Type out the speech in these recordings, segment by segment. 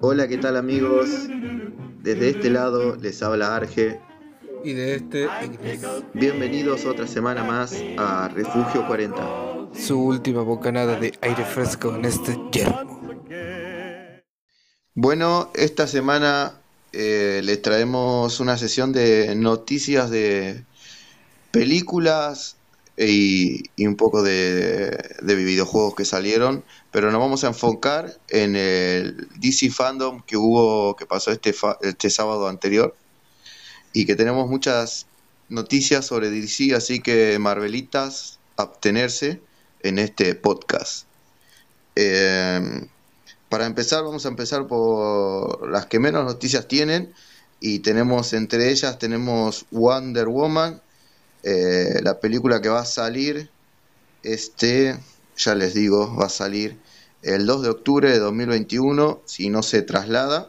Hola, ¿qué tal amigos? Desde este lado les habla Arge. Y de este, Bienvenidos otra semana más a Refugio 40. Su última bocanada de aire fresco en este yermo. Bueno, esta semana eh, les traemos una sesión de noticias de películas y, un poco de, de videojuegos que salieron, pero nos vamos a enfocar en el DC Fandom que hubo, que pasó este, este sábado anterior y que tenemos muchas noticias sobre DC, así que Marvelitas, abstenerse en este podcast. Eh, para empezar, vamos a empezar por las que menos noticias tienen y tenemos entre ellas tenemos Wonder Woman, eh, la película que va a salir este, ya les digo, va a salir el 2 de octubre de 2021 si no se traslada.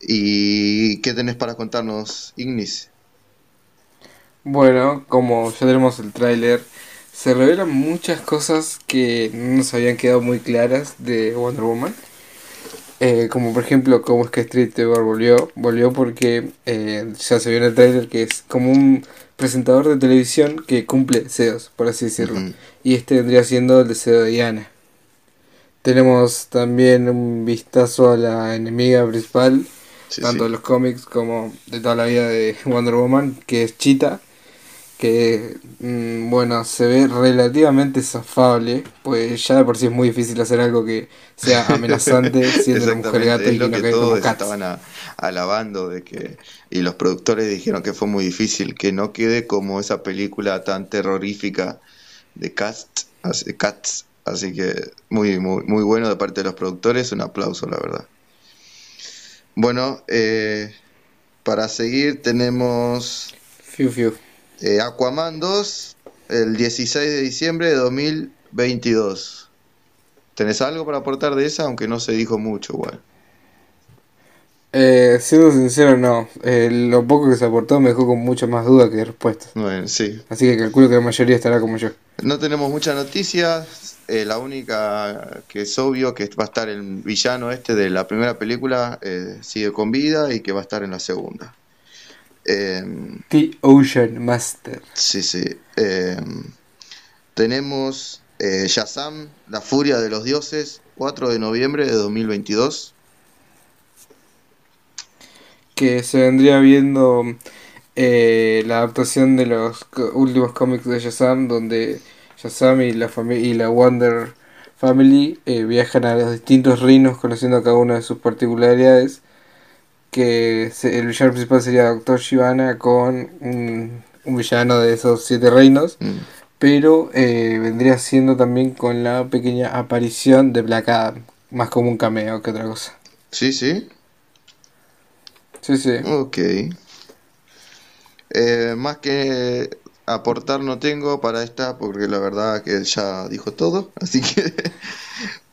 ¿Y qué tenés para contarnos, Ignis? Bueno, como ya tenemos el tráiler, se revelan muchas cosas que no nos habían quedado muy claras de Wonder Woman. Eh, como por ejemplo, cómo es que Street Trevor volvió. Volvió porque eh, ya se vio en el trailer que es como un presentador de televisión que cumple deseos, por así decirlo. Y este vendría siendo el deseo de Diana. Tenemos también un vistazo a la enemiga principal, Sí, tanto sí. de los cómics como de toda la vida de Wonder Woman, que es Cheetah, que mm, bueno, se ve relativamente zafable, pues ya de por sí es muy difícil hacer algo que sea amenazante siendo una mujer gato es y lo que que todos estaban a- alabando de que y los productores dijeron que fue muy difícil que no quede como esa película tan terrorífica de Cats, así, Cats, así que muy muy muy bueno de parte de los productores, un aplauso la verdad. Bueno, eh, para seguir tenemos Fiu, fiu. Eh, Aquaman 2 el 16 de diciembre de 2022. ¿Tenés algo para aportar de esa? Aunque no se dijo mucho, igual. Eh, siendo sincero, no. Eh, lo poco que se aportó me dejó con muchas más dudas que respuestas. Bueno, sí. Así que calculo que la mayoría estará como yo. No tenemos muchas noticias. eh, la única que es obvio que va a estar el villano este de la primera película sigue con vida y que va a estar en la segunda. Em, The Ocean Master. Sí, sí. Eh, tenemos eh, Shazam, La Furia de los Dioses, 4 de noviembre de 2022. que se vendría viendo eh, la adaptación de los últimos cómics de Shazam, donde Shazam y la, y la Wonder Family eh, viajan a los distintos reinos conociendo cada una de sus particularidades. Que se- el villano principal sería Doctor Shivana con un, un villano de esos siete reinos, Mm. pero eh, vendría siendo también con la pequeña aparición de Black Adam, más como un cameo que otra cosa. Sí, sí. Sí, sí. Ok. Eh, más que aportar no tengo para esta, porque la verdad que ya dijo todo. Así que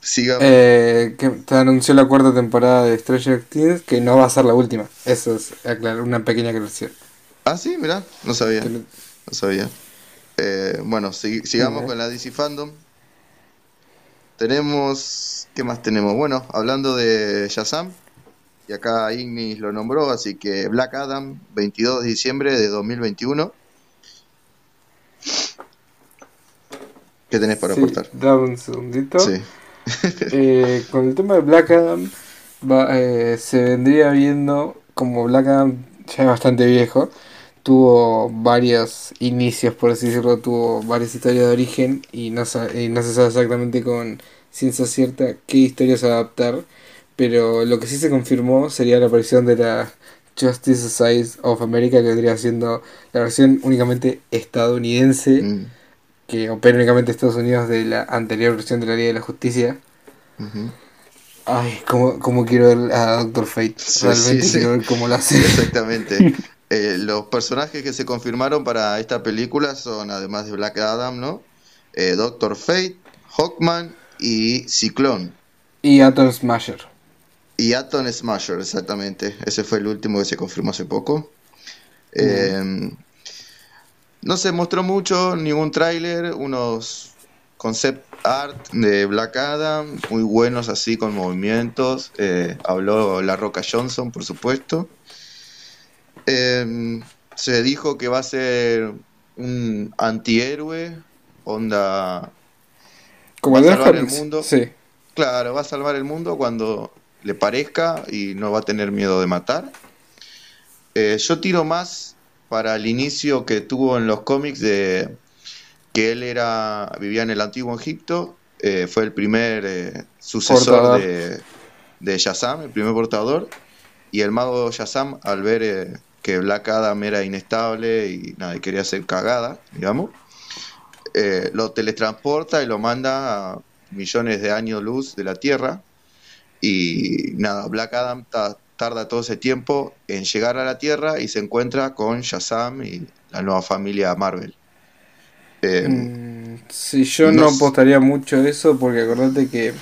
sigamos. Eh, que te anunció la cuarta temporada de Stranger Things que no va a ser la última. Eso es aclarar una pequeña aclaración. Ah, sí, mirá, no sabía. No sabía. Eh, bueno, sig- sigamos con la DC Fandom. Tenemos. ¿Qué más tenemos? Bueno, hablando de Shazam. Y acá Ignis lo nombró, así que Black Adam, 22 de diciembre de 2021. ¿Qué tenés para Sí, aportar? dame un segundito. Sí. Eh, con el tema de Black Adam, va- eh, se vendría viendo como Black Adam ya es bastante viejo. Tuvo varios inicios, por así decirlo, tuvo varias historias de origen y no, se sabe exactamente con ciencia cierta qué historias adaptar. Pero lo que sí se confirmó sería la aparición de la Justice Society of America, que vendría siendo la versión únicamente estadounidense Mm, que opera únicamente en Estados Unidos de la anterior versión de la Liga de la Justicia. Ay, cómo, cómo quiero ver a Doctor Fate. Sí, Realmente sí, sí. quiero ver cómo lo hace. Exactamente. Eh, los personajes que se confirmaron para esta película son, además de Black Adam, ¿no? Eh, Doctor Fate, Hawkman y Ciclón. Y Atom Smasher. Y Atom Smasher, exactamente. Ese fue el último que se confirmó hace poco. Eh, no se mostró mucho, ningún tráiler, unos concept art de Black Adam, muy buenos así con movimientos. Eh, habló La Roca Johnson, por supuesto. Em, se dijo que va a ser un antihéroe, onda... Como va a salvar el mundo. Sí. Claro, va a salvar el mundo cuando le parezca y no va a tener miedo de matar. Eh, yo tiro más para el inicio que tuvo en los cómics de que él era vivía en el antiguo Egipto, eh, fue el primer eh, sucesor Portador. de, de Shazam, el primer portador, y el mago Shazam al ver eh, que Black Adam era inestable y nada, y quería hacer cagada, digamos, lo teletransporta y lo manda a millones de años luz de la Tierra. Y nada, Black Adam ta- tarda todo ese tiempo en llegar a la Tierra y se encuentra con Shazam y la nueva familia Marvel. Eh, Mm, sí, yo no apostaría mucho a eso porque acordate que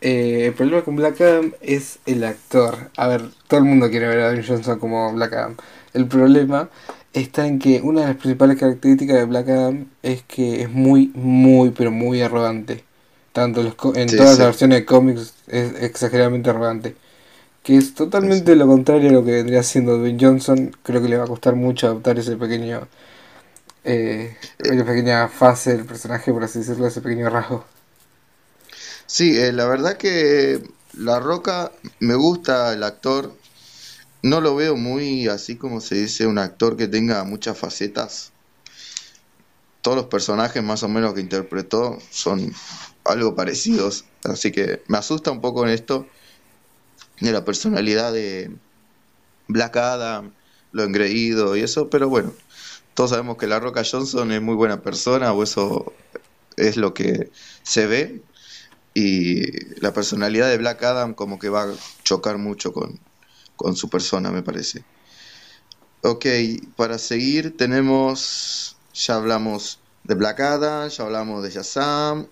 eh, el problema con Black Adam es el actor. A ver, todo el mundo quiere ver a Dwayne Johnson como Black Adam. El problema está en que una de las principales características de Black Adam es que es muy, muy, pero muy arrogante. Tanto en los co- en Sí, todas sí. las versiones de cómics es exageradamente arrogante. Que es totalmente lo contrario a lo que vendría siendo Dwayne Johnson. Creo que le va a costar mucho adaptar ese pequeño eh, esa pequeña fase del personaje, por así decirlo, ese pequeño rasgo. Sí, eh, la verdad que La Roca me gusta el actor. No lo veo muy así como se dice, un actor que tenga muchas facetas. Todos los personajes más o menos que interpretó son algo parecidos. Así que me asusta un poco en esto de la personalidad de Black Adam, lo engreído y eso, pero bueno, todos sabemos que La Roca Johnson es muy buena persona, o eso es lo que se ve. Y la personalidad de Black Adam como que va a chocar mucho con, con su persona, me parece. Ok, para seguir tenemos, ya hablamos de Black Adam, ya hablamos de Shazam,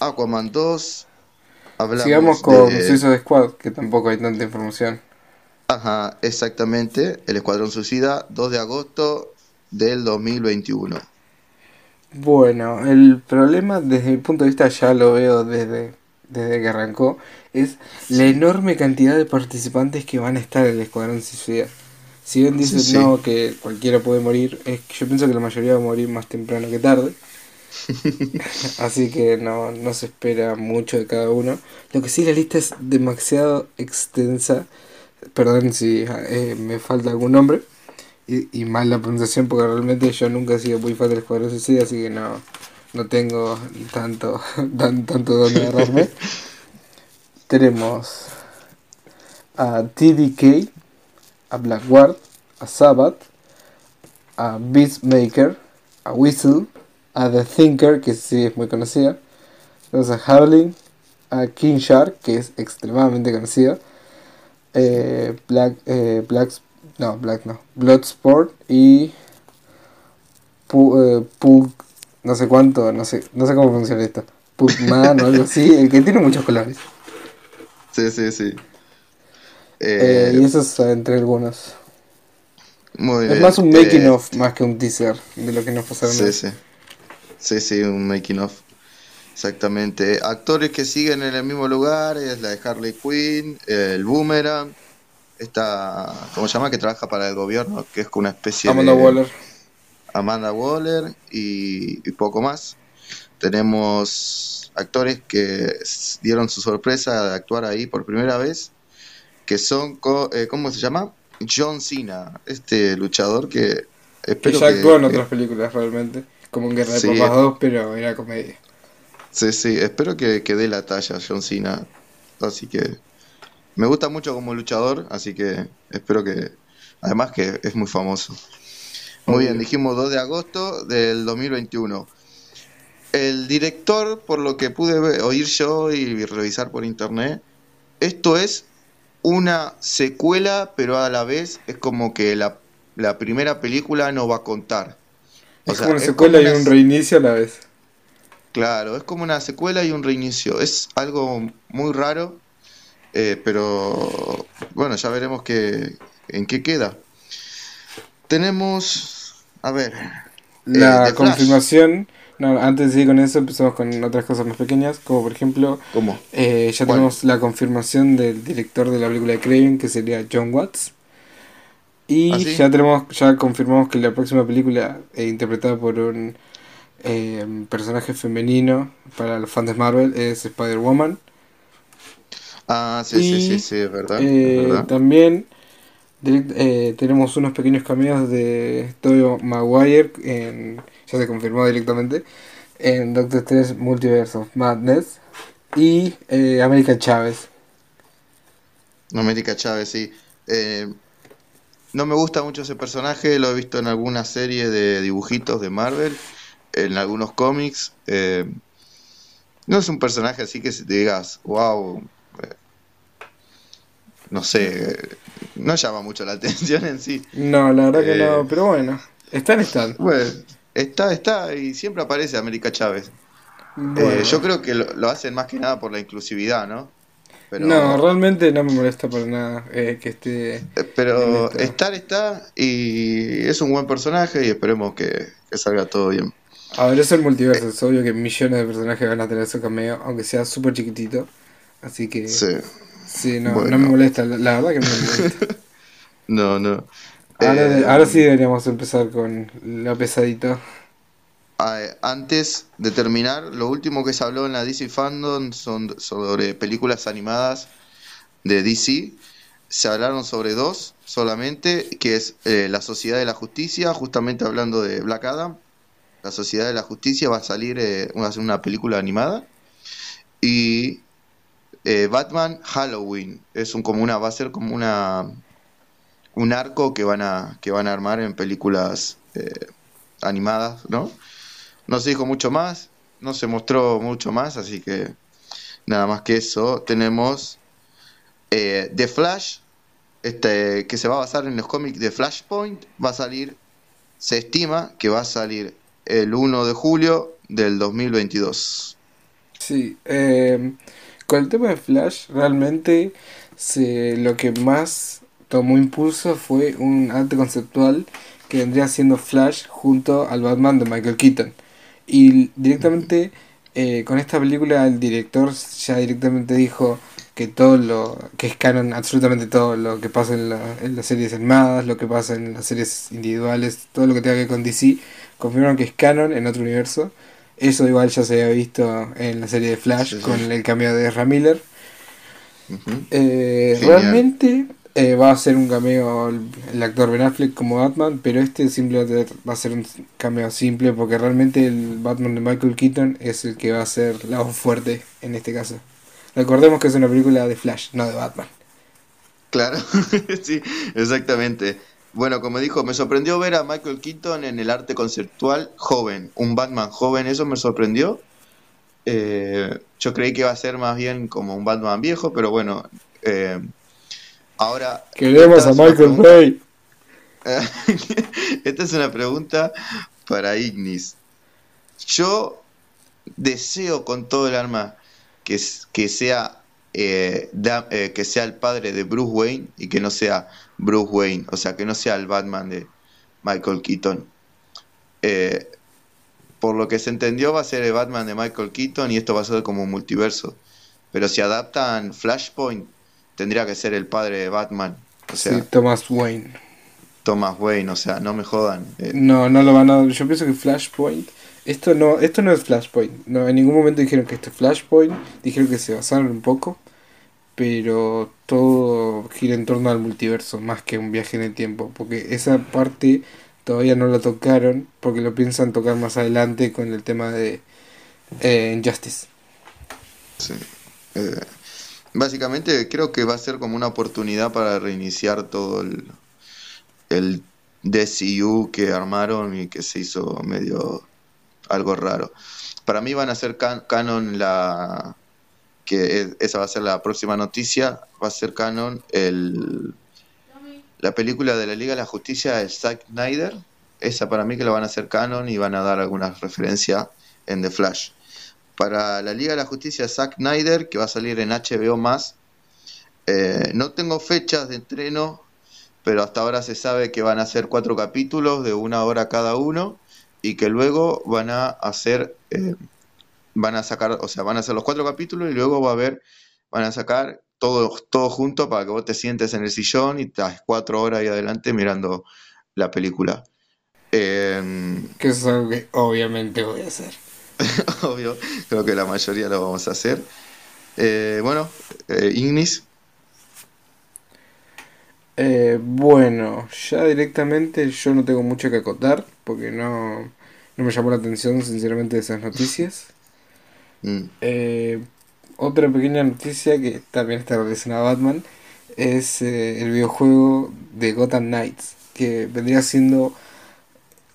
Aquaman 2, hablamos Sigamos con de... Suicide Squad, que tampoco hay tanta información. Ajá, exactamente, El Escuadrón Suicida, 2 de agosto del 2021. Bueno, el problema desde mi punto de vista ya lo veo desde, desde que arrancó, es la enorme cantidad de participantes que van a estar en el Escuadrón Suicida. Si bien dicen Sí, sí. no, que cualquiera puede morir, es que yo pienso que la mayoría va a morir más temprano que tarde. Así que no, no se espera mucho de cada uno. Lo que sí, la lista es demasiado extensa. Perdón si eh, me falta algún nombre. Y, y mal la pronunciación porque realmente yo nunca he sido muy fan del Escuadrón Suicida, así que no, no tengo tanto, tan, tanto donde agarrarme. Tenemos a TDK, a Blackguard, a Sabbath, a Beastmaker, a Whistle, a The Thinker, que sí es muy conocida. Tenemos a Howling, a King Shark, que es extremadamente conocida. Eh, Black, eh, Black, no, Black no, Bloodsport y eh, Pug, no sé cuánto, no sé, no sé cómo funciona esto. Pugman o algo así, el que tiene muchos colores. Sí, sí, sí. Eh, Eh, y eso es entre algunos. muy Es bien. más un making Eh, of más que un teaser de lo que nos pasaron. Sí, sí. Sí, sí, un making of. Exactamente. Actores que siguen en el mismo lugar es la de Harley Quinn, el Boomerang, esta, ¿cómo se llama? Que trabaja para el gobierno, que es como una especie Amanda de Waller. Amanda Waller y, y poco más. Tenemos actores que dieron su sorpresa de actuar ahí por primera vez, que son, co- eh, ¿cómo se llama? John Cena, este luchador que Que espero ya que- actuó en otras películas realmente. Como en Guerra de Sí. Papas 2, pero era comedia. Sí, sí, espero que, que dé la talla John Cena. Así que me gusta mucho como luchador, así que espero que... Además que es muy famoso. Muy bien, dijimos 2 de agosto del 2021. El director, por lo que pude ver- oír yo y revisar por internet, esto es una secuela, pero a la vez es como que la, la primera película no va a contar. O Es sea, como una es secuela como y un reinicio a la vez. Claro, es como una secuela y un reinicio. Es algo muy raro, eh, pero bueno, ya veremos que, en qué queda. Tenemos, a ver, La The Flash. confirmación. No, antes de seguir con eso, empezamos con otras cosas más pequeñas, como por ejemplo, ¿Cómo? eh, ya ¿Cuál? tenemos la confirmación del director de la película de Craven, que sería John Watts. Y ¿Ah, ya tenemos, ya confirmamos que la próxima película, eh, interpretada por un eh, personaje femenino para los fans de Marvel, es Spider-Woman. Ah, sí, sí, Y, sí, sí, es verdad. Eh, verdad. también direct- eh, tenemos unos pequeños cameos de Tobey Maguire, en, ya se confirmó directamente, en Doctor Strange Multiverse of Madness. Y eh, América Chávez. América Chávez, sí. Eh, no me gusta mucho ese personaje, lo he visto en alguna serie de dibujitos de Marvel, en algunos cómics. eh, no es un personaje así que te digas, wow, eh, no sé, eh, no llama mucho la atención en sí. No, la verdad que Eh. no, pero bueno, están, están. Bueno, está, está y siempre aparece América Chávez. Eh, Bueno. yo creo que lo, lo hacen más que nada por la inclusividad, ¿no? Pero, No, realmente no me molesta para nada eh, que esté. eh, pero estar está y es un buen personaje y esperemos que, que salga todo bien. A ver, es el multiverso, es obvio que millones de personajes van a tener su cameo, aunque sea súper chiquitito. Así que, sí, Sí, no, Bueno. no me molesta, la, la verdad que no me molesta. no, no. Ahora, Eh, ahora sí deberíamos empezar con lo pesadito. Antes de terminar, lo último que se habló en la DC Fandom son sobre películas animadas de DC. Se hablaron sobre dos solamente, que es eh, La Sociedad de la Justicia, justamente hablando de Black Adam. La Sociedad de la Justicia va a salir, eh, va a ser una película animada. Y eh, Batman Halloween es un como una va a ser como una un arco que van a que van a armar en películas animadas, ¿no? No se dijo mucho más, no se mostró mucho más, así que nada más que eso. Tenemos eh, The Flash, este, que se va a basar en los cómics de Flashpoint, va a salir, se estima que va a salir el 1 de julio del 2022. Sí, eh, con el tema de Flash, realmente se, lo que más tomó impulso fue un arte conceptual que vendría siendo Flash junto al Batman de Michael Keaton. Y directamente eh, con esta película el director ya directamente dijo que todo lo que es canon, absolutamente todo lo que pasa en, la- en las series animadas, lo que pasa en las series individuales, todo lo que tenga que ver con DC, confirmaron que es canon en otro universo. Eso igual ya se había visto en la serie de Flash Sí, sí. con el cameo de Ezra Miller. Eh, realmente eh, va a ser un cameo el, actor Ben Affleck como Batman, pero este simplemente va a ser un cameo simple porque realmente el Batman de Michael Keaton es el que va a ser la voz fuerte en este caso. Recordemos que es una película de Flash, no de Batman. Claro, sí, exactamente. Bueno, como dijo, me sorprendió ver a Michael Keaton en el arte conceptual joven, un Batman joven, eso me sorprendió. Eh, yo creí que iba a ser más bien como un Batman viejo, pero bueno, eh, ahora... Queremos a Michael Bay. Esta es una pregunta para Ignis. Yo deseo con todo el alma que, sea eh, da- eh, que sea el padre de Bruce Wayne y que no sea Bruce Wayne, o sea, que no sea el Batman de Michael Keaton. Eh, por lo que se entendió va a ser el Batman de Michael Keaton y esto va a ser como un multiverso. Pero si adaptan Flashpoint, tendría que ser el padre de Batman. O sea, Sí, Thomas Wayne. Thomas Wayne, o sea, no me jodan. Eh, No, no lo van a. Yo pienso que Flashpoint. Esto no, esto no es Flashpoint. No, en ningún momento dijeron que esto es Flashpoint. Dijeron que se basaron un poco. Pero todo gira en torno al multiverso, más que un viaje en el tiempo. Porque esa parte todavía no la tocaron. Porque lo piensan tocar más adelante con el tema de eh, Injustice. Sí. Eh, básicamente creo que va a ser como una oportunidad para reiniciar todo el, DCU que armaron y que se hizo medio algo raro. Para mí van a ser can- canon la que es- esa va a ser la próxima noticia, va a ser canon el la película de la Liga de la Justicia de Zack Snyder, esa para mí que la van a hacer canon y van a dar alguna referencia en The Flash para la Liga de la Justicia Zack Snyder, que va a salir en HBO más. Eh, no tengo fechas de estreno, pero hasta ahora se sabe que van a ser cuatro capítulos de una hora cada uno y que luego van a hacer, eh, van a sacar, o sea, van a hacer los cuatro capítulos y luego va a haber, van a sacar todo, todo junto para que vos te sientes en el sillón y estás cuatro horas ahí adelante mirando la película. Em, que es algo que obviamente voy a hacer. obvio, creo que la mayoría lo vamos a hacer. Eh, bueno, eh, Ignis. Eh, bueno, ya directamente yo no tengo mucho que acotar porque no, no me llamó la atención sinceramente esas noticias. Mm. Eh, otra pequeña noticia que también está relacionada a Batman es eh, el videojuego de Gotham Knights, que vendría siendo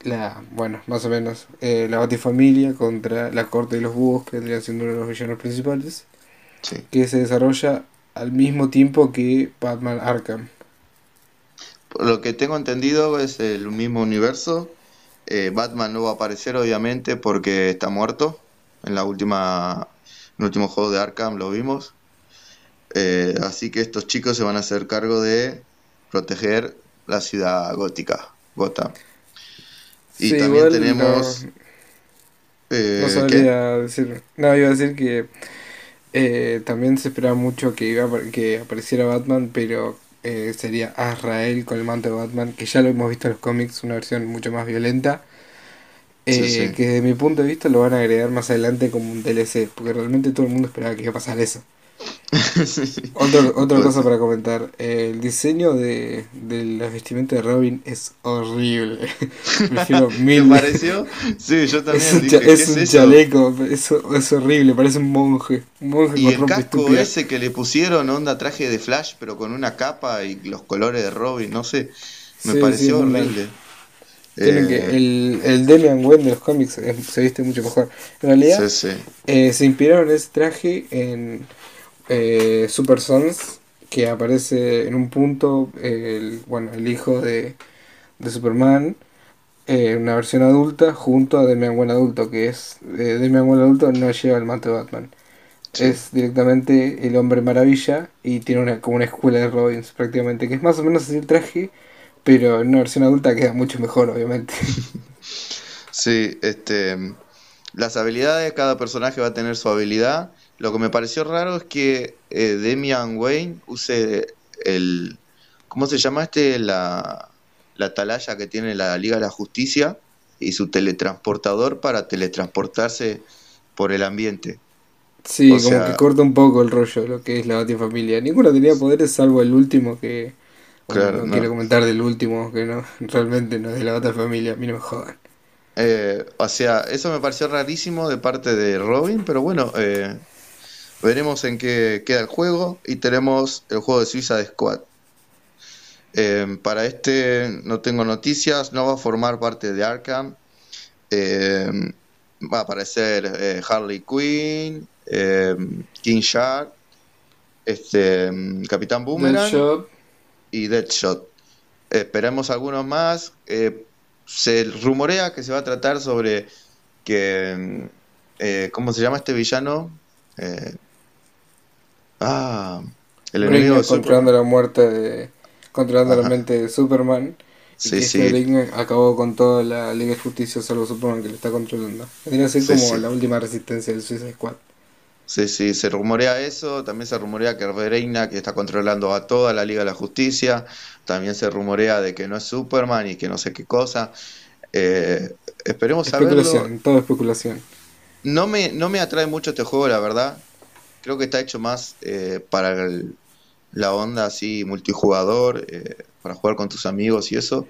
la, bueno, más o menos, eh, la Batifamilia contra la Corte de los Búhos, que vendría siendo uno de los villanos principales, Sí. que se desarrolla al mismo tiempo que Batman Arkham. Por lo que tengo entendido es el mismo universo. Eh, Batman no va a aparecer obviamente porque está muerto. En la última, en el último juego de Arkham lo vimos. Eh, así que estos chicos se van a hacer cargo de proteger la ciudad gótica, Gotham. Y Sí, también igual tenemos... no- eh, sabría decir. No, iba a decir que eh, también se esperaba mucho que iba que apareciera Batman, pero eh, sería Azrael con el manto de Batman, que ya lo hemos visto en los cómics, una versión mucho más violenta. Sí, eh, sí. Que desde mi punto de vista lo van a agregar más adelante como un DLC, porque realmente todo el mundo esperaba que iba a pasar eso. Otro, otra cosa para comentar, el diseño de, de la vestimenta de Robin es horrible. ¿Te mil pareció? Sí, yo también Es un, dije, cha- ¿qué es es un eso? chaleco, es, es horrible, parece un monje. Un monje Y con el casco estúpida. ese que le pusieron, onda traje de Flash, pero con una capa y los colores de Robin, no sé, me Sí, pareció sí, horrible. Eh, que, el, el Damian Wayne de los cómics eh, se viste mucho mejor. En realidad, sí, eh, se inspiraron ese traje en eh, Super Sons, que aparece en un punto el, bueno, el hijo de, de Superman, eh, una versión adulta, junto a Damian Wayne adulto, que es eh, Damian Wayne adulto no lleva el manto de Batman. Sí. Es directamente el hombre maravilla y tiene una, como una escuela de Robins prácticamente, que es más o menos así el traje, pero en una versión adulta queda mucho mejor, obviamente. Sí, este, las habilidades de cada personaje va a tener su habilidad. Lo que me pareció raro es que eh, Damian Wayne use el, ¿cómo se llama este? La, la atalaya que tiene la Liga de la Justicia y su teletransportador para teletransportarse por el ambiente. Sí, O como sea- que corta un poco el rollo de lo que es la Batifamilia. Ninguno tenía poderes salvo el último que... Claro, no, no. quiero comentar del último, que no, realmente no es de la Batifamilia, a mí no me jodan. Eh, o sea, eso me pareció rarísimo de parte de Robin, pero bueno, eh, veremos en qué queda el juego y tenemos el juego de Suiza de Squad. Eh, para este no tengo noticias, no va a formar parte de Arkham. Eh, va a aparecer eh, Harley Quinn, eh, King Shark, este, Capitán Boomerang Deadshot, y Deadshot. Esperemos algunos más. Eh, se rumorea que se va a tratar sobre que... eh, ¿Cómo se llama este villano? Eh, ah, el enemigo de Brainiac Superman. controlando la muerte de... Controlando la mente de Superman. Y Sí, que sí. este acabó con toda la Liga de Justicia salvo Superman que lo está controlando. Ser Sí, como la última resistencia del Suicide Squad. Sí, sí, se rumorea eso. También se rumorea que Reina que está controlando a toda la Liga de la Justicia. También se rumorea de que no es Superman y que no sé qué cosa. Eh, esperemos saberlo. Especulación, todo especulación. No me, no me atrae mucho este juego, la verdad. Creo que está hecho más eh, para el- la onda así multijugador, eh, para jugar con tus amigos y eso.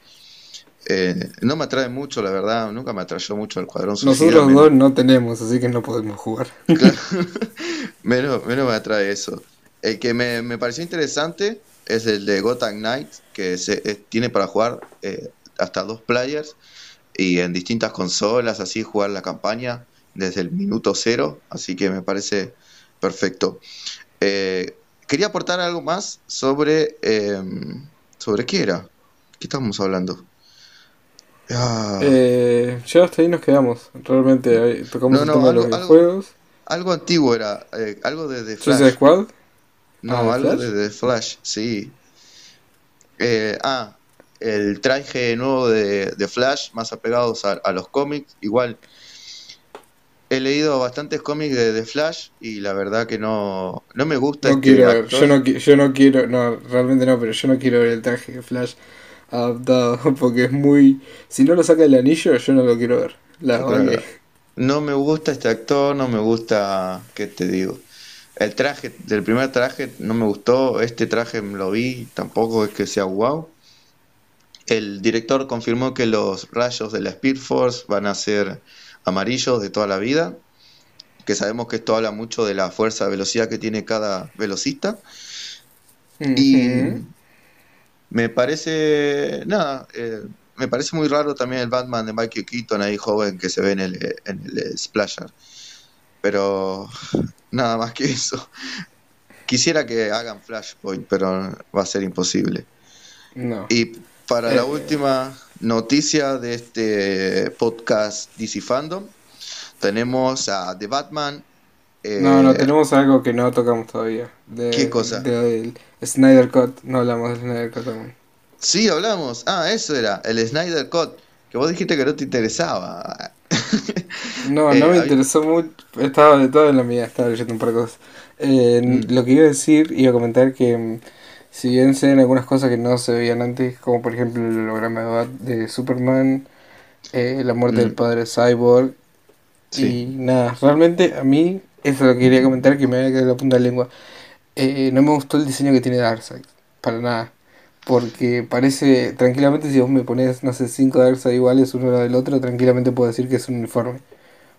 Eh, no me atrae mucho, la verdad. Nunca me atrayó mucho el cuadrón suicida. Nosotros dos no tenemos, así que no podemos jugar. Claro. menos, menos me atrae eso. El que me, me pareció interesante es el de Gotham Knights, que se, es- tiene para jugar eh, hasta dos players y en distintas consolas, así jugar la campaña desde el minuto cero, así que me parece perfecto. Eh, quería aportar algo más sobre... eh, ¿Sobre qué era? ¿Qué estábamos hablando? Ah, Eh, ya hasta ahí nos quedamos. Realmente ahí tocamos No, el de algo- los algo- videojuegos. algo antiguo era, eh, algo de The Flash. Squad. No, Ah, ¿de algo Flash? de The Flash, sí. Eh, ah, el traje nuevo de, Flash, más apegados a, los cómics. Igual, he leído bastantes cómics de, Flash y la verdad que no, no me gusta. No quiero ver, yo no, yo no quiero, no, realmente no, pero yo no quiero ver el traje de Flash adaptado porque es muy... Si no lo saca el anillo, yo no lo quiero ver. La No me gusta este actor, no me gusta, ¿qué te digo? El traje, del primer traje no me gustó, este traje lo vi, tampoco es que sea wow. El director confirmó que los rayos de la Speed Force van a ser amarillos de toda la vida, que sabemos que esto habla mucho de la fuerza de velocidad que tiene cada velocista. Y me parece, nada, eh, me parece muy raro también el Batman de Michael Keaton ahí joven que se ve en el, en el Splasher. Pero nada más que eso. Quisiera que hagan Flashpoint, pero va a ser imposible. Y para la eh, última noticia de este podcast DC Fandom, tenemos a The Batman. no, no, eh, tenemos algo que no tocamos todavía. ¿Qué cosa? De, Snyder Cut, no hablamos del Snyder Cut aún. Sí, hablamos. Ah, eso era, el Snyder Cut. Que vos dijiste que no te interesaba. no, no me eh, interesó mucho. Estaba de todo en la mía, estaba leyendo un par de cosas. Eh, mm. Lo que iba a decir, iba a comentar que mm, si bien se ven algunas cosas que no se veían antes, como por ejemplo el holograma de Superman, eh, la muerte del mm. padre Cyborg, y nada, realmente a mí, eso lo que quería comentar, que me había quedado la punta de la lengua. no me gustó el diseño que tiene Darkseid, para nada. Porque parece, tranquilamente, si vos me pones, no sé, cinco Darkseid iguales uno del otro, tranquilamente puedo decir que es un uniforme.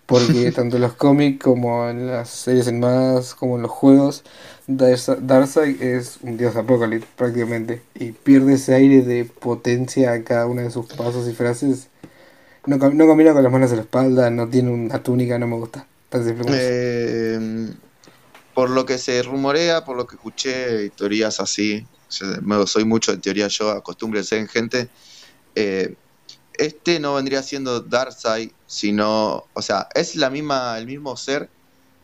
Porque tanto en los cómics como en las series animadas, como en los juegos, Darkseid es un dios apocalipsis prácticamente. Y pierde ese aire de potencia a cada una de sus pasos y frases. No, no combina con las manos en la espalda, no tiene una túnica, no me gusta. Eh, por lo que se rumorea, por lo que escuché, teorías así, soy mucho de teoría yo, acostúmbrese en gente. Eh, este no vendría siendo Darkseid, sino, o sea, es la misma, el mismo ser,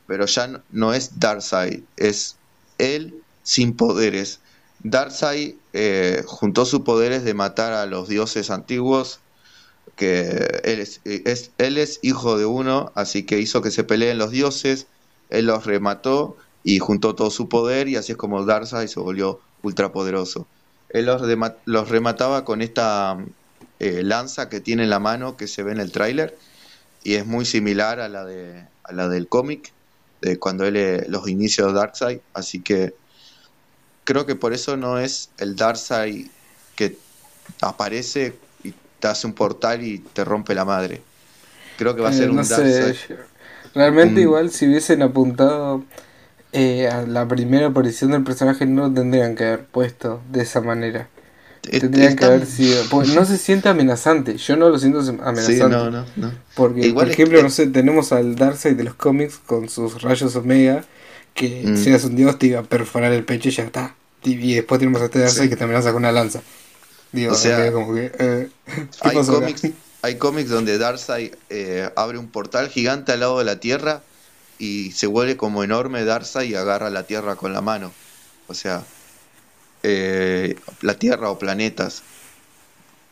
pero ya no, es Darkseid, es él sin poderes. Darkseid eh, juntó sus poderes de matar a los dioses antiguos, que él es, hijo de uno, así que hizo que se peleen los dioses, él los remató y juntó todo su poder y así es como Darkseid se volvió ultrapoderoso. Él los remataba con esta eh, lanza que tiene en la mano que se ve en el tráiler y es muy similar a la, de, a la del cómic, de cuando él eh, los inicios de Darkseid, así que creo que por eso no es el Darkseid que aparece y te hace un portal y te rompe la madre. Creo que va a ser eh, un Darkseid. Realmente igual si hubiesen apuntado eh, a la primera aparición del personaje no lo tendrían que haber puesto de esa manera. Tendrían que haber sido. no se siente amenazante. Yo no lo siento amenazante. Porque, por ejemplo, no sé, tenemos al Darkseid de los cómics con sus rayos Omega. Que mm. si eres un dios te iba a perforar el pecho y ya está. Y, después tenemos a este Darkseid que te amenaza con una lanza. Digo, o sea, como que. Eh, hay, cómics, hay cómics donde Darkseid eh, abre un portal gigante al lado de la Tierra y se vuelve como enorme Darza y agarra la Tierra con la mano. O sea, eh, la Tierra o planetas.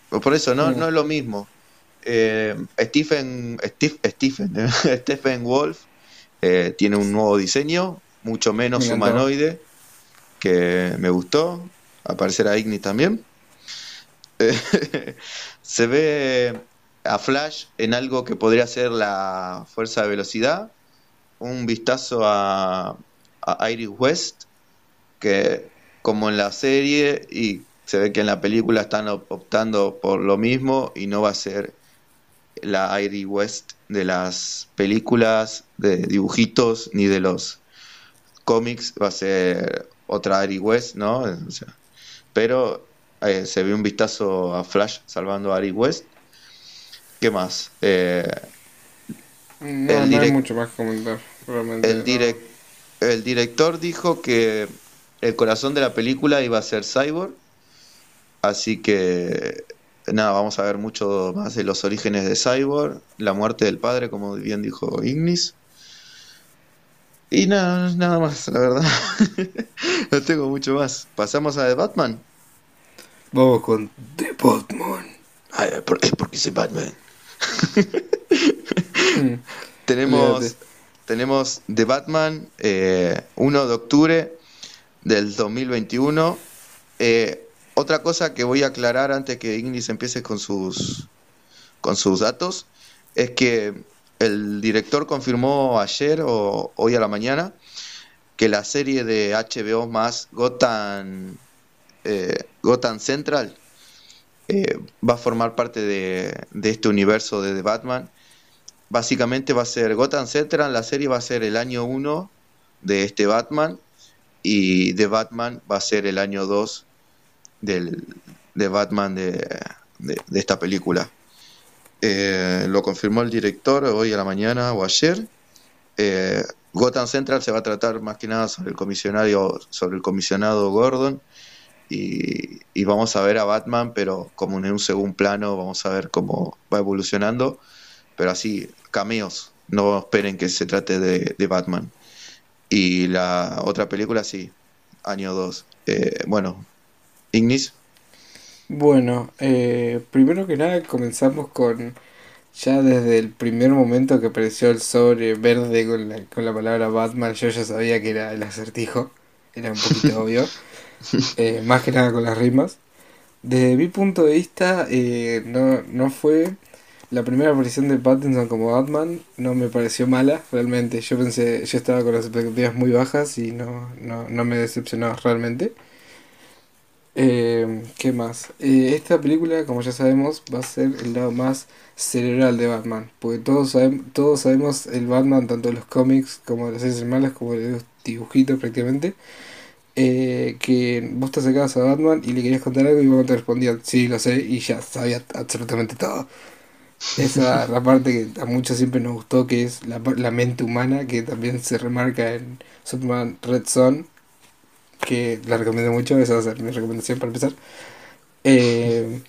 Por eso no, no es lo mismo. Eh, Stephen, Stephen, Stephen Wolf eh, tiene un nuevo diseño, mucho menos humanoide, que me gustó. Aparecerá Igni también. se ve a Flash en algo que podría ser la fuerza de velocidad, un vistazo a, Iris West, que como en la serie y se ve que en la película están optando por lo mismo y no va a ser la Iris West de las películas de dibujitos ni de los cómics, va a ser otra Iris West, ¿no? pero eh, se ve un vistazo a Flash salvando a Iris West. ¿Qué más? Eh, no, hay mucho más que comentar. El, el director dijo que el corazón de la película iba a ser Cyborg. Así que nada, vamos a ver mucho más de los orígenes de Cyborg, la muerte del padre, como bien dijo Ignis. Y nada, nada más, la verdad. no tengo mucho más. ¿Pasamos a The Batman? Vamos con The Batman. Ay, por- es porque soy Batman. tenemos, tenemos The Batman, eh, 1 de octubre del 2021. Eh, otra cosa que voy a aclarar antes que Ignis empiece con sus, con sus datos es que el director confirmó ayer o hoy a la mañana que la serie de HBO más Gotham, eh, Gotham Central eh, va a formar parte de, de este universo de Batman. Básicamente va a ser Gotham Central, la serie va a ser el año 1 de este Batman y The Batman va a ser el año 2 del, de Batman de, de- esta película. Eh, lo confirmó el director hoy a la mañana o ayer. Eh, Gotham Central se va a tratar más que nada sobre el comisionario, sobre el comisionado Gordon y, y vamos a ver a Batman, pero como en un segundo plano, vamos a ver cómo va evolucionando, pero así, cameos, no esperen que se trate de, de Batman. Y la otra película, sí, año 2. bueno, Ignis, Bueno, eh, primero que nada comenzamos con ya desde el primer momento que apareció el sobre verde con la, con la palabra Batman, yo ya sabía que era el acertijo, era un poquito obvio, eh, más que nada con las rimas. Desde mi punto de vista, eh, no, no fue la primera aparición de Pattinson como Batman, no me pareció mala, realmente. Yo pensé, yo estaba con las expectativas muy bajas y no, no, no me decepcionó realmente. Eh, ¿qué más? Eh, esta película, como ya sabemos, va a ser el lado más cerebral de Batman, porque todos sabemos, todos sabemos el Batman, tanto los cómics como las series malas, como los dibujitos prácticamente, eh, que vos te acercabas a Batman y le querías contar algo y Batman te respondía, sí, lo sé, y ya sabía absolutamente todo. Esa es la parte que a muchos siempre nos gustó, que es la, la mente humana, que también se remarca en Superman Red Son, que la recomiendo mucho, esa va a ser mi recomendación para empezar. Eh,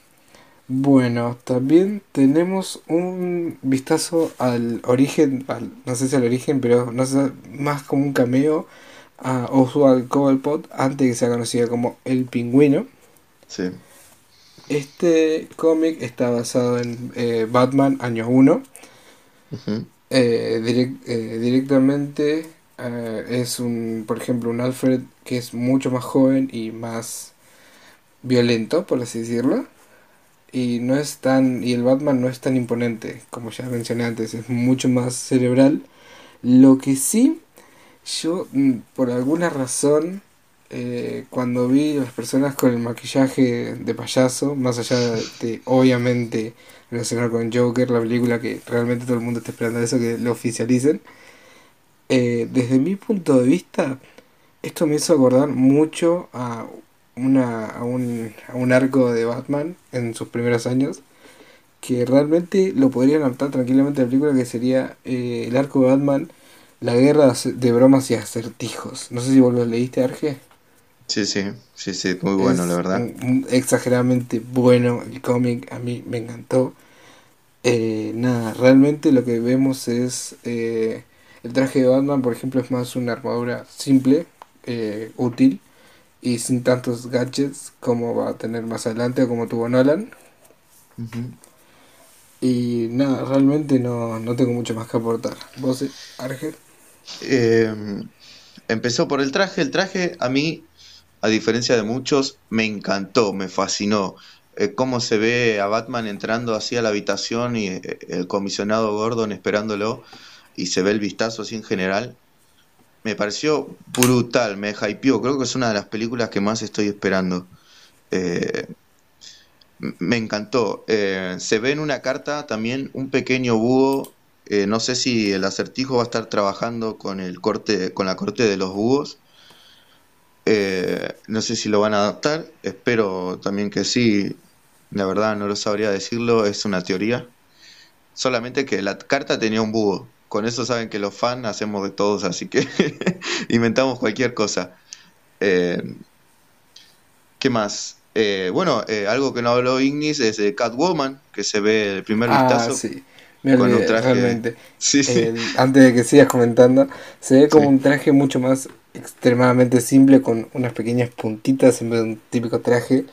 bueno, también tenemos un vistazo al origen, al- no sé si al origen, pero no sé, más como un cameo a Oswald Cobblepot, antes que sea conocido como El Pingüino. sí. Este cómic está basado en eh, Batman año 1. Ujú. Eh, eh, directamente es un, por ejemplo, un Alfred que es mucho más joven y más violento, por así decirlo. Y no es tan, y el Batman no es tan imponente, como ya mencioné antes, es mucho más cerebral. Lo que sí, yo mm, por alguna razón, eh, cuando vi las personas con el maquillaje de payaso, más allá de obviamente relacionado con Joker, la película que realmente todo el mundo está esperando eso, que lo oficialicen. Eh, desde mi punto de vista, esto me hizo acordar mucho a, una, a, un, a un arco de Batman en sus primeros años, que realmente lo podrían adaptar tranquilamente a la película, que sería eh, el arco de Batman, la guerra de bromas y acertijos. No sé si vos lo leíste, Arge. Sí, sí, sí, sí, muy bueno, Es la verdad. exageradamente bueno el cómic, a mí me encantó. Eh, nada, realmente lo que vemos es eh, el traje de Batman, por ejemplo, es más una armadura simple, eh, útil y sin tantos gadgets como va a tener más adelante o como tuvo Nolan. Y nada, realmente no, no tengo mucho más que aportar. ¿Vos, Arge? Eh, empezó por el traje. El traje a mí, a diferencia de muchos, me encantó, me fascinó. Eh, cómo se ve a Batman entrando así a la habitación y eh, el comisionado Gordon esperándolo y se ve el vistazo así en general. Me pareció brutal, me hypeó. Creo que es una de las películas que más estoy esperando. Eh, me encantó. Se ve en una carta también un pequeño búho no sé si el acertijo va a estar trabajando con el corte, con la corte de los búhos. Eh, no sé si lo van a adaptar. Espero también que sí. La verdad no lo sabría decirlo. Es una teoría. Solamente que la carta tenía un búho. Con eso saben que los fans hacemos de todos, así que inventamos cualquier cosa. Eh, ¿qué más? Eh, bueno, algo que no habló Ignis es de Catwoman, que se ve el primer Ah, vistazo sí, me con un olvidé, traje. realmente. Sí, sí. El- antes de que sigas comentando, se ve como un traje mucho más extremadamente simple con unas pequeñas puntitas en vez de un típico traje.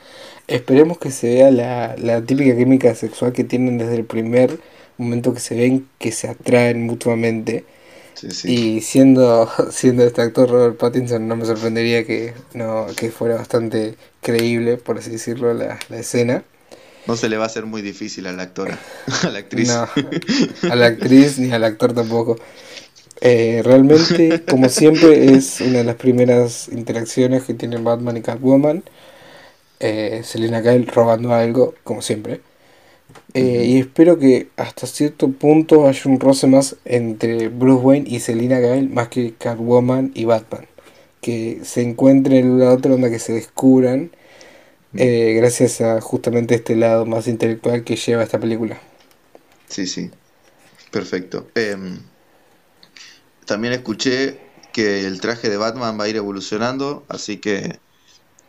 Esperemos que se vea la, la típica química sexual que tienen desde el primer momento que se ven, que se atraen mutuamente. Y siendo, siendo este actor Robert Pattinson, no me sorprendería que, no, que fuera bastante creíble, por así decirlo, la, la escena. No se le va a hacer muy difícil a la actora, a la actriz. No, a la actriz ni al actor tampoco. Eh, realmente, como siempre, es una de las primeras interacciones que tienen Batman y Catwoman. Eh, Selena Kyle robando algo, como siempre. Eh, y espero que hasta cierto punto haya un roce más entre Bruce Wayne y Selena Kyle más que Catwoman y Batman. Que se encuentren en la otra onda, que se descubran. Eh, gracias a justamente este lado más intelectual que lleva esta película. Sí, sí. Perfecto. Em, también escuché que el traje de Batman va a ir evolucionando, así que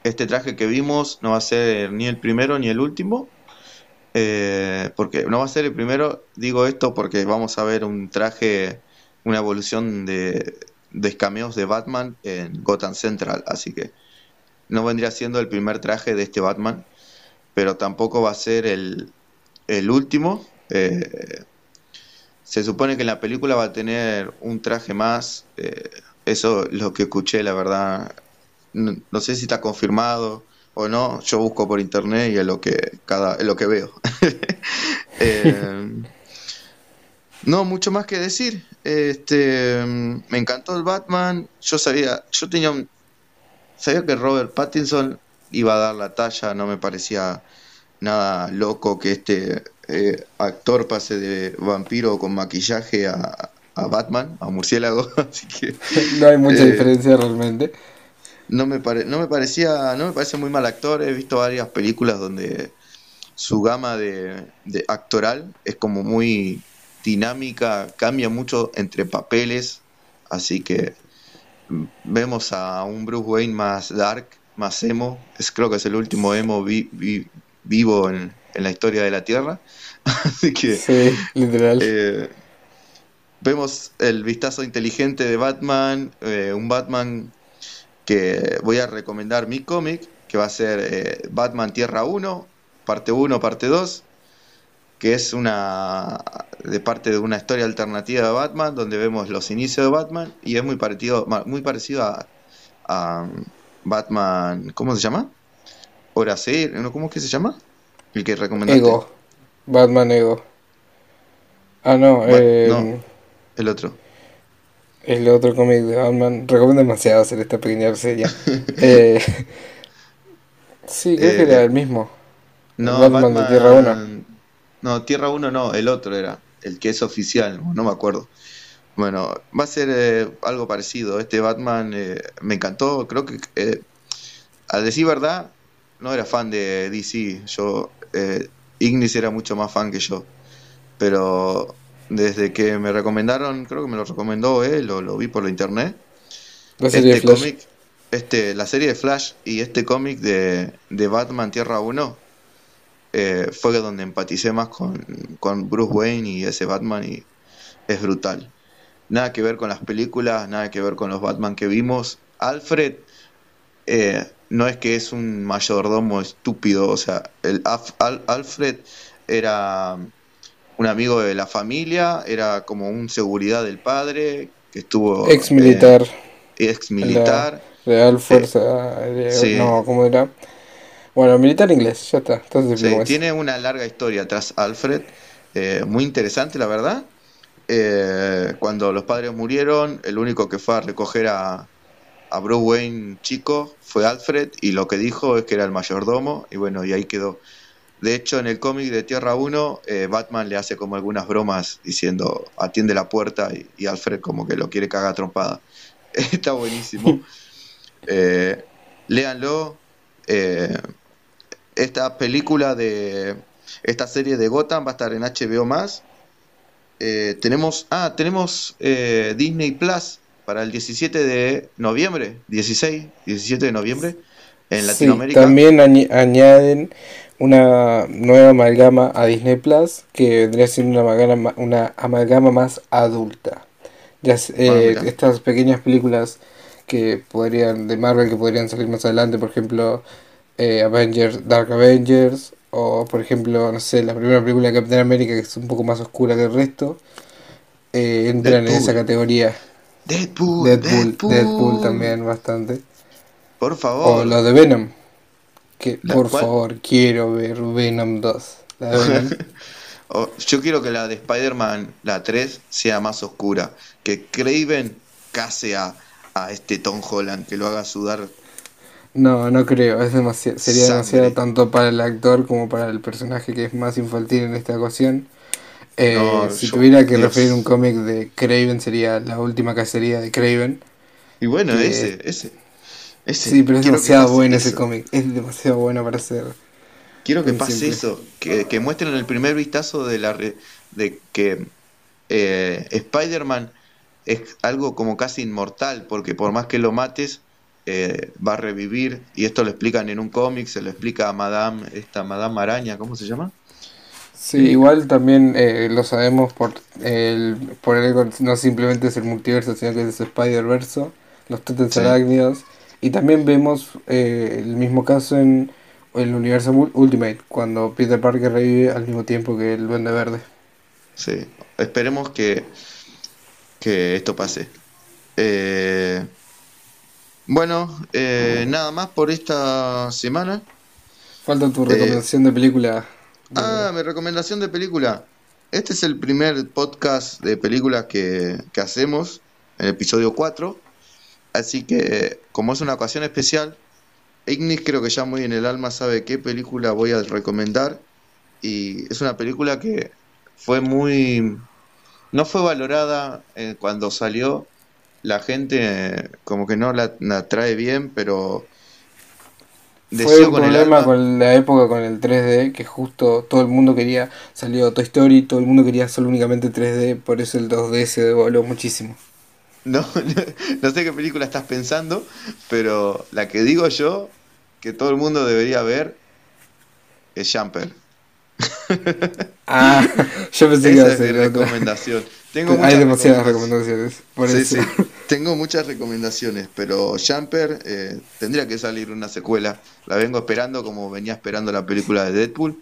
este traje que vimos no va a ser ni el primero ni el último, eh, porque no va a ser el primero, digo esto porque vamos a ver un traje, una evolución de, de escameos de Batman en Gotham Central, así que no vendría siendo el primer traje de este Batman, pero tampoco va a ser el, el último. Eh, se supone que en la película va a tener un traje más, eh, eso es lo que escuché, la verdad. no sé si está confirmado o no, yo busco por internet y es lo que cada es lo que veo. Eh, no, mucho más que decir. Este, me encantó el Batman. Yo sabía, yo tenía un, sabía que Robert Pattinson iba a dar la talla, no me parecía nada loco que este eh, actor pase de vampiro con maquillaje a, a Batman, a murciélago, así que no hay mucha eh, diferencia realmente. no me, no me parecía no me parece muy mal actor he visto varias películas donde su gama de, actoral es como muy dinámica cambia mucho entre papeles así que vemos a un Bruce Wayne más dark más emo es creo que es el último emo vivo en, la historia de la tierra así que sí, literal eh, vemos el vistazo inteligente de Batman eh, un Batman que voy a recomendar mi cómic, que va a ser eh, Batman Tierra 1, parte 1, parte 2, que es una de parte de una historia alternativa de Batman, donde vemos los inicios de Batman, y es muy parecido, muy parecido a, um, Batman, ¿cómo se llama? Hora sí, ¿cómo es que se llama? El que recomendaste. Ego. Batman Ego. Ah, no, eh, no el otro el otro cómic de Batman. Recomiendo demasiado hacer esta pequeña reseña. eh, sí, creo que era eh, el mismo. No, Batman, de Tierra 1. No, Tierra 1 no, el otro era. El que es oficial, no me acuerdo. Bueno, va a ser eh, algo parecido. Este Batman eh, me encantó. Creo que, al decir verdad, no era fan de DC. Yo, Ignis era mucho más fan que yo. Pero desde que me recomendaron, creo que me lo recomendó él o lo vi por la internet. La serie este cómic, este, la serie de Flash y este cómic de, de, Batman Tierra 1 eh, fue donde empaticé más con, con Bruce Wayne y ese Batman y es brutal. Nada que ver con las películas, nada que ver con los Batman que vimos. Alfred eh, no es que es un mayordomo estúpido, o sea, el Alfred era un amigo de la familia, era como un seguridad del padre, que estuvo... Ex militar. Eh, ex militar. Real Fuerza, no, ¿cómo era? Bueno, militar inglés, ya está. Entonces, tiene una larga historia tras Alfred, eh, muy interesante la verdad. Eh, cuando los padres murieron, el único que fue a recoger a, a Bruce Wayne chico fue Alfred y lo que dijo es que era el mayordomo y bueno, y ahí quedó. De hecho, en el cómic de Tierra 1, eh, Batman le hace como algunas bromas diciendo atiende la puerta y, Alfred como que lo quiere cagar trompada. Está buenísimo. eh, léanlo. Eh, esta película de. Esta serie de Gotham va a estar en HBO más. Eh, tenemos. Ah, tenemos Disney Plus para el 17 de noviembre. 16, 17 de noviembre. En Latinoamérica. también añaden una nueva amalgama a Disney Plus que vendría siendo una amalgama, una amalgama más adulta. Ya, eh, ah, estas pequeñas películas que podrían, de Marvel que podrían salir más adelante, por ejemplo, eh, Avengers, Dark Avengers, o por ejemplo, no sé, la primera película de Captain America que es un poco más oscura que el resto, eh, entran en esa categoría. Deadpool, Deadpool, Deadpool, también bastante. Por favor. O lo de Venom. Que por favor, quiero ver Venom 2. La de Venom. yo quiero que la de Spider-Man, la 3, sea más oscura. Que Craven case a, a este Tom Holland, que lo haga sudar. No, no creo. Es demasiado, sería demasiado tanto para el actor como para el personaje que es más infantil en esta ocasión. Eh, si tuviera que referir un cómic de Craven sería la última cacería de Craven. Y bueno, ese, ese, Sí, pero es demasiado bueno ese cómic. Es demasiado bueno para ser. Quiero que pase eso, que, que, muestren el primer vistazo de la de que eh, Spider-Man es algo como casi inmortal, porque por más que lo mates, eh, va a revivir. Y esto lo explican en un cómic, se lo explica a Madame, esta Madame Araña, ¿cómo se llama? Sí, igual también eh, lo sabemos por el, por el no simplemente es el multiverso, sino que es Spider-Verse, los Totens arácnidos. Y también vemos eh, el mismo caso en el universo Ultimate, cuando Peter Parker revive al mismo tiempo que el Duende Verde. Sí, esperemos que, que esto pase. Eh, bueno, nada más por esta semana. Falta tu recomendación de película. Ah, mi recomendación de película. Este es el primer podcast de películas que, hacemos, el episodio 4. Así que, como es una ocasión especial, Ignis creo que ya muy en el alma sabe qué película voy a recomendar. Y es una película que fue muy... No fue valorada eh, cuando salió. La gente eh, como que no la, la trae bien, pero fue un problema con la época con el 3D, que justo todo el mundo quería, salió Toy Story, todo el mundo quería solo únicamente 3D, por eso el 2D se devaluó muchísimo. No, no sé qué película estás pensando, pero la que digo yo, que todo el mundo debería ver, es Jumper. Ah, yo pensé que iba a ser recomendación. Hay demasiadas recomendaciones. Por eso. Tengo muchas recomendaciones, pero Jumper eh, tendría que salir una secuela. La vengo esperando como venía esperando la película de Deadpool,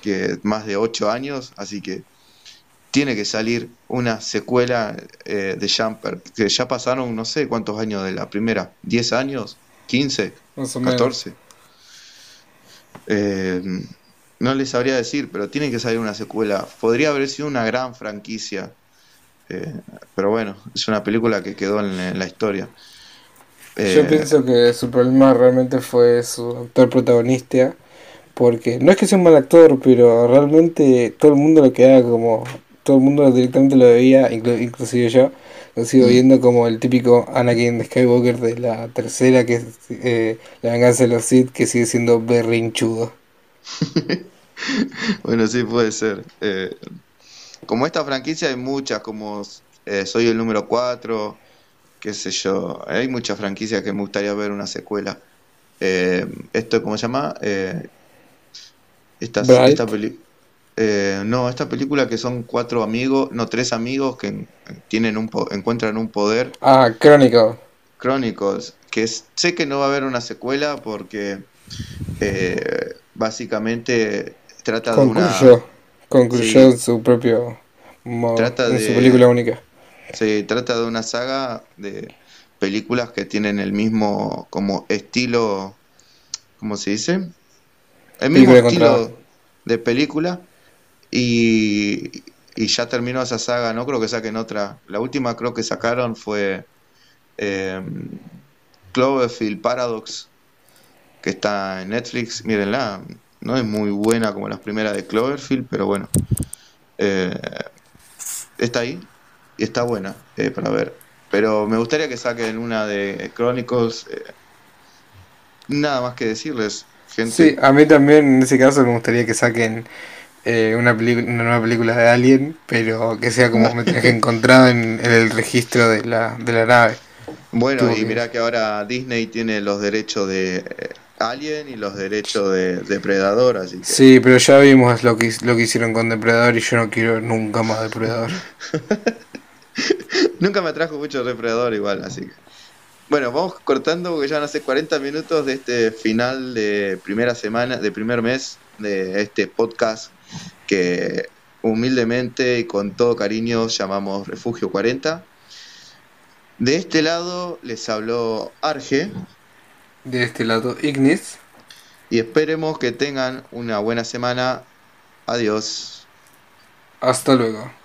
que más de 8 años, así que tiene que salir una secuela eh, de Jumper, que ya pasaron no sé cuántos años de la primera, 10 años, 15, 14. Eh, no les sabría decir, pero tiene que salir una secuela. Podría haber sido una gran franquicia eh, pero bueno, es una película que quedó en, la historia. Yo eh, pienso que su problema realmente fue su actor protagonista, porque no es que sea un mal actor, pero realmente todo el mundo lo quedaba como, todo el mundo directamente lo veía, inclusive yo, lo sigo mm. viendo como el típico Anakin de Skywalker de la tercera, que es eh, La venganza de los Sith, que sigue siendo berrinchudo. bueno, sí puede ser. Eh, como esta franquicia hay muchas, como eh, Soy el número 4, qué sé yo, hay muchas franquicias que me gustaría ver una secuela. Eh, esto, ¿cómo se llama? Eh, esta, esta eh, no, esta película que son cuatro amigos, no, tres amigos que tienen un encuentran un poder. Ah, Chronicles. Chronicles, que sé que no va a haber una secuela porque básicamente trata de una concluyó en su propio trata en su película única. Se trata de una saga de películas que tienen el mismo como estilo, ¿cómo se dice? El mismo estilo de película y, y ya terminó esa saga, no creo que saquen otra. La última creo que sacaron fue eh, Cloverfield Paradox, que está en Netflix, mírenla, no es muy buena como las primeras de Cloverfield, pero bueno. Eh, está ahí y está buena eh, para ver. Pero me gustaría que saquen una de Chronicles. Eh, nada más que decirles, gente. Sí, a mí también en ese caso me gustaría que saquen una, una nueva película de Alien, pero que sea como metraje encontrado en, en, el registro de la, de la nave. Bueno, y mira que ahora Disney tiene los derechos de Alien y los derechos de Depredador, así Sí, pero ya vimos lo que, lo que hicieron con Depredador y yo no quiero nunca más Depredador. nunca me atrajo mucho Depredador igual, así que... Bueno, vamos cortando porque ya van a ser 40 minutos de este final de primera semana, de primer mes de este podcast que humildemente y con todo cariño llamamos Refugio 40. De este lado les habló Arge. De este lado Ignis. Y esperemos que tengan una buena semana. Adiós. Hasta luego.